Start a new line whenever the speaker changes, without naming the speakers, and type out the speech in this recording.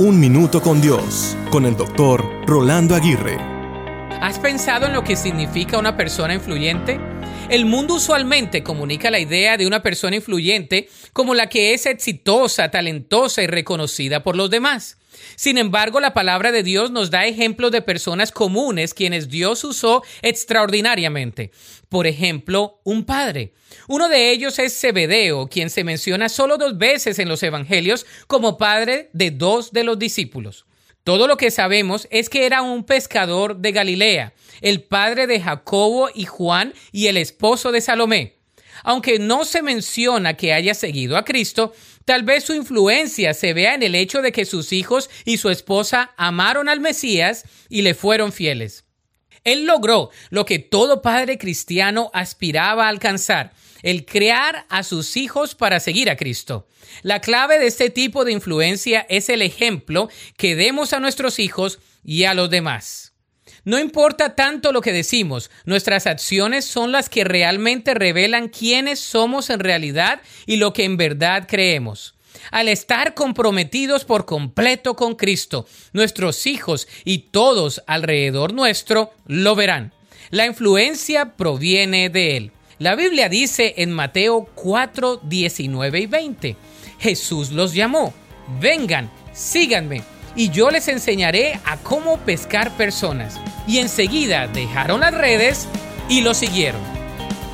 Un Minuto con Dios, con el doctor Rolando Aguirre.
¿Has pensado en lo que significa una persona influyente? El mundo usualmente comunica la idea de una persona influyente como la que es exitosa, talentosa y reconocida por los demás. Sin embargo, la palabra de Dios nos da ejemplos de personas comunes quienes Dios usó extraordinariamente. Por ejemplo, un padre. Uno de ellos es Zebedeo, quien se menciona solo dos veces en los Evangelios como padre de dos de los discípulos. Todo lo que sabemos es que era un pescador de Galilea, el padre de Jacobo y Juan y el esposo de Salomé. Aunque no se menciona que haya seguido a Cristo, tal vez su influencia se vea en el hecho de que sus hijos y su esposa amaron al Mesías y le fueron fieles. Él logró lo que todo padre cristiano aspiraba a alcanzar, el crear a sus hijos para seguir a Cristo. La clave de este tipo de influencia es el ejemplo que demos a nuestros hijos y a los demás. No importa tanto lo que decimos, nuestras acciones son las que realmente revelan quiénes somos en realidad y lo que en verdad creemos. Al estar comprometidos por completo con Cristo, nuestros hijos y todos alrededor nuestro lo verán. La influencia proviene de Él. La Biblia dice en Mateo 4, 19 y 20, Jesús los llamó, vengan, síganme y yo les enseñaré a cómo pescar personas. Y enseguida dejaron las redes y lo siguieron.